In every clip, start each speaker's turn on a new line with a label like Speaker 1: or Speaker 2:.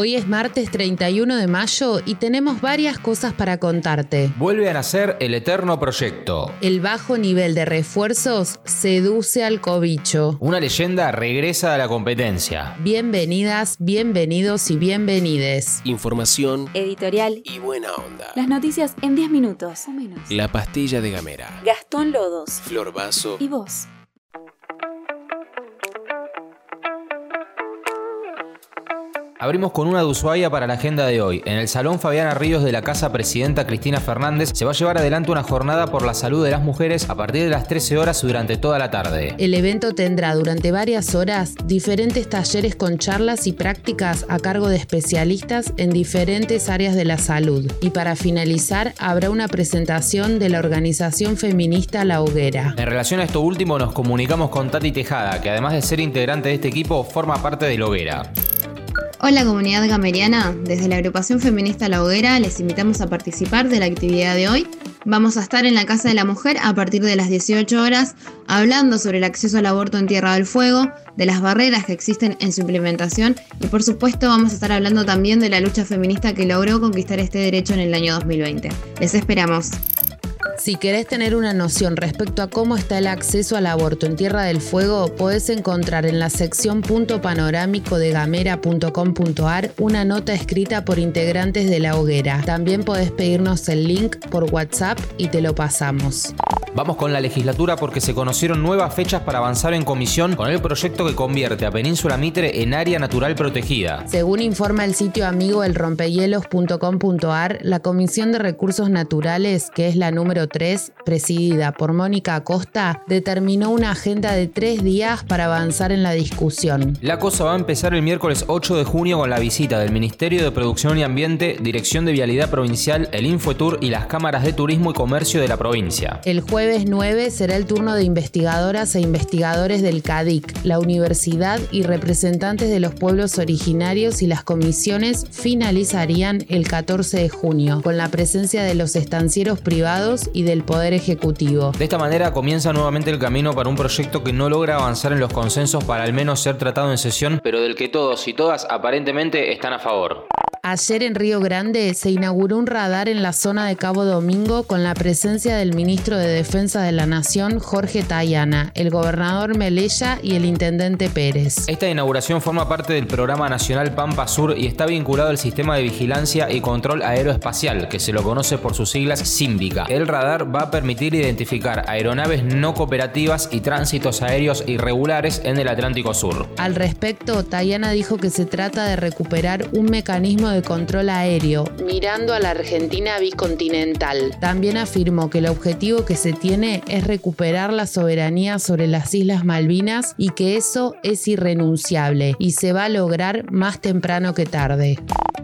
Speaker 1: Hoy es martes 31 de mayo y tenemos varias cosas para contarte.
Speaker 2: Vuelve a nacer el eterno proyecto.
Speaker 1: El bajo nivel de refuerzos seduce al cobicho.
Speaker 2: Una leyenda regresa a la competencia.
Speaker 1: Bienvenidas, bienvenidos y bienvenides.
Speaker 3: Información
Speaker 4: Editorial.
Speaker 3: y buena onda.
Speaker 4: Las noticias en 10 minutos o menos.
Speaker 3: La pastilla de Gamera.
Speaker 4: Gastón Lodos.
Speaker 3: Flor Vaso.
Speaker 4: Y vos.
Speaker 2: Abrimos con una de Ushuaia para la agenda de hoy. En el Salón Fabiana Ríos de la Casa Presidenta Cristina Fernández se va a llevar adelante una jornada por la salud de las mujeres a partir de las 13 horas durante toda la tarde.
Speaker 1: El evento tendrá durante varias horas diferentes talleres con charlas y prácticas a cargo de especialistas en diferentes áreas de la salud. Y para finalizar, habrá una presentación de la organización feminista La Hoguera.
Speaker 2: En relación a esto último nos comunicamos con Tati Tejada, que además de ser integrante de este equipo, forma parte de Loguera.
Speaker 5: Hola comunidad gameriana, desde la agrupación feminista La Hoguera les invitamos a participar de la actividad de hoy. Vamos a estar en la Casa de la Mujer a partir de las 18 horas hablando sobre el acceso al aborto en Tierra del Fuego, de las barreras que existen en su implementación y por supuesto vamos a estar hablando también de la lucha feminista que logró conquistar este derecho en el año 2020. Les esperamos.
Speaker 1: Si querés tener una noción respecto a cómo está el acceso al aborto en Tierra del Fuego, podés encontrar en la sección punto panorámico de gamera.com.ar una nota escrita por integrantes de la hoguera. También podés pedirnos el link por WhatsApp y te lo pasamos.
Speaker 2: Vamos con la legislatura porque se conocieron nuevas fechas para avanzar en comisión con el proyecto que convierte a Península Mitre en área natural protegida.
Speaker 1: Según informa el sitio amigo elrompehielos.com.ar, la Comisión de Recursos Naturales, que es la número 3, presidida por Mónica Acosta, determinó una agenda de tres días para avanzar en la discusión.
Speaker 2: La cosa va a empezar el miércoles 8 de junio con la visita del Ministerio de Producción y Ambiente, Dirección de Vialidad Provincial, el Infotour y las cámaras de turismo y comercio de la provincia.
Speaker 1: El jueves 9 será el turno de investigadoras e investigadores del CADIC, la universidad y representantes de los pueblos originarios y las comisiones finalizarían el 14 de junio, con la presencia de los estancieros privados y del Poder Ejecutivo.
Speaker 2: De esta manera comienza nuevamente el camino para un proyecto que no logra avanzar en los consensos para al menos ser tratado en sesión, pero del que todos y todas aparentemente están a favor.
Speaker 1: Ayer en Río Grande se inauguró un radar en la zona de Cabo Domingo con la presencia del ministro de Defensa de la Nación, Jorge Tayana, el gobernador Melella y el intendente Pérez.
Speaker 2: Esta inauguración forma parte del programa nacional Pampa Sur y está vinculado al sistema de vigilancia y control aeroespacial, que se lo conoce por sus siglas SIMBICA. El radar va a permitir identificar aeronaves no cooperativas y tránsitos aéreos irregulares en el Atlántico Sur.
Speaker 1: Al respecto, Tayana dijo que se trata de recuperar un mecanismo de control aéreo, mirando a la Argentina bicontinental. También afirmó que el objetivo que se tiene es recuperar la soberanía sobre las Islas Malvinas y que eso es irrenunciable y se va a lograr más temprano que tarde.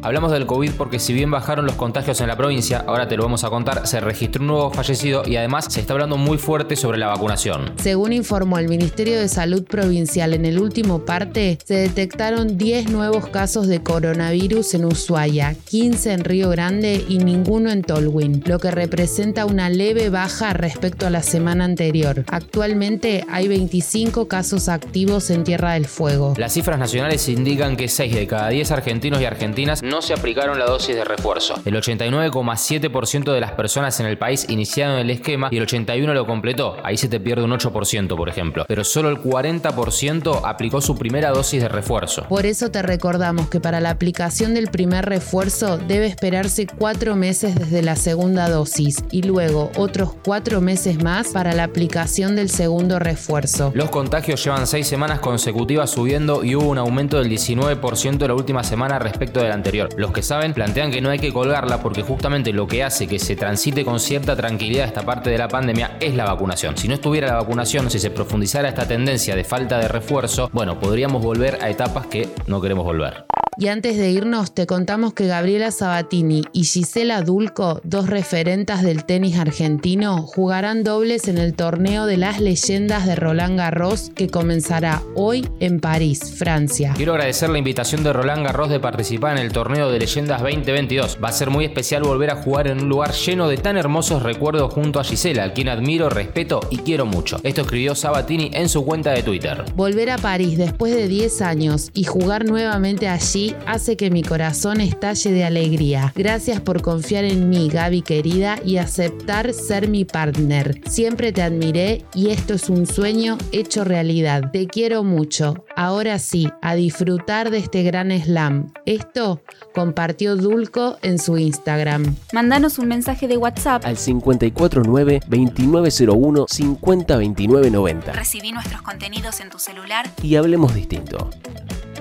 Speaker 2: Hablamos del COVID porque si bien bajaron los contagios en la provincia, ahora te lo vamos a contar, se registró un nuevo fallecido y además se está hablando muy fuerte sobre la vacunación.
Speaker 1: Según informó el Ministerio de Salud Provincial en el último parte, se detectaron 10 nuevos casos de coronavirus en Ushuaia, 15 en Río Grande y ninguno en Tolwyn, lo que representa una leve baja respecto a la semana anterior. Actualmente hay 25 casos activos en Tierra del Fuego.
Speaker 2: Las cifras nacionales indican que 6 de cada 10 argentinos y argentinas no se aplicaron la dosis de refuerzo. El 89,7% de las personas en el país iniciaron el esquema y el 81% lo completó. Ahí se te pierde un 8%, por ejemplo. Pero solo el 40% aplicó su primera dosis de refuerzo.
Speaker 1: Por eso te recordamos que para la aplicación del primer refuerzo debe esperarse cuatro meses desde la segunda dosis y luego otros cuatro meses más para la aplicación del segundo refuerzo.
Speaker 2: Los contagios llevan 6 semanas consecutivas subiendo y hubo un aumento del 19% la última semana respecto del anterior. Los que saben plantean que no hay que colgarla porque justamente lo que hace que se transite con cierta tranquilidad esta parte de la pandemia es la vacunación. Si no estuviera la vacunación, si se profundizara esta tendencia de falta de refuerzo, bueno, podríamos volver a etapas que no queremos volver.
Speaker 1: Y antes de irnos, te contamos que Gabriela Sabatini y Gisela Dulco, dos referentas del tenis argentino, jugarán dobles en el torneo de las leyendas de Roland Garros que comenzará hoy en París, Francia.
Speaker 2: Quiero agradecer la invitación de Roland Garros de participar en el torneo de leyendas 2022. Va a ser muy especial volver a jugar en un lugar lleno de tan hermosos recuerdos junto a Gisela, a quien admiro, respeto y quiero mucho. Esto escribió Sabatini en su cuenta de Twitter.
Speaker 1: Volver a París después de 10 años y jugar nuevamente allí hace que mi corazón estalle de alegría. Gracias por confiar en mí, Gaby querida, y aceptar ser mi partner. Siempre te admiré y esto es un sueño hecho realidad. Te quiero mucho. Ahora sí, a disfrutar de este gran slam. Esto compartió Dulco en su Instagram.
Speaker 4: Mándanos un mensaje de WhatsApp
Speaker 3: Al 549-2901-502990
Speaker 4: Recibí nuestros contenidos en tu celular.
Speaker 3: y hablemos distinto.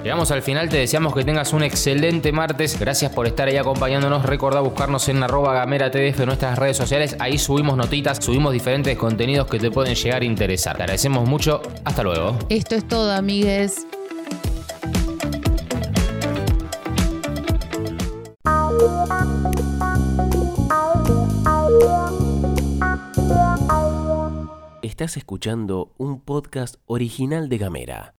Speaker 2: Llegamos al final, te deseamos que tengas un excelente martes. Gracias por estar ahí acompañándonos. Recordá buscarnos en arroba gamera TDF en nuestras redes sociales. Ahí subimos notitas, subimos diferentes contenidos que te pueden llegar a interesar. Te agradecemos mucho. Hasta luego.
Speaker 1: Esto es todo, amigues.
Speaker 3: Estás escuchando un podcast original de Gamera.